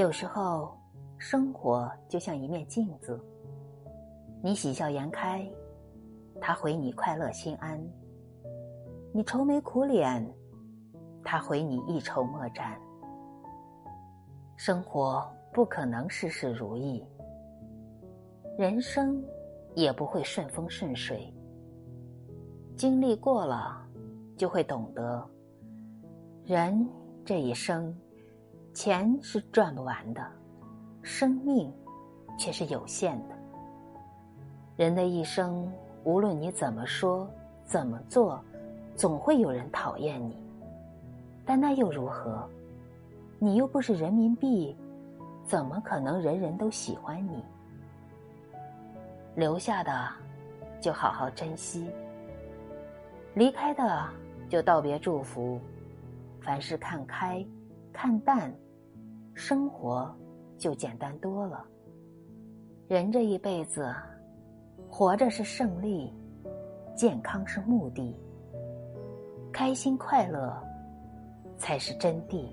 有时候，生活就像一面镜子，你喜笑颜开，他回你快乐心安；你愁眉苦脸，他回你一筹莫展。生活不可能事事如意，人生也不会顺风顺水。经历过了，就会懂得，人这一生。钱是赚不完的，生命却是有限的。人的一生，无论你怎么说、怎么做，总会有人讨厌你。但那又如何？你又不是人民币，怎么可能人人都喜欢你？留下的，就好好珍惜；离开的，就道别祝福。凡事看开，看淡。生活就简单多了。人这一辈子，活着是胜利，健康是目的，开心快乐才是真谛。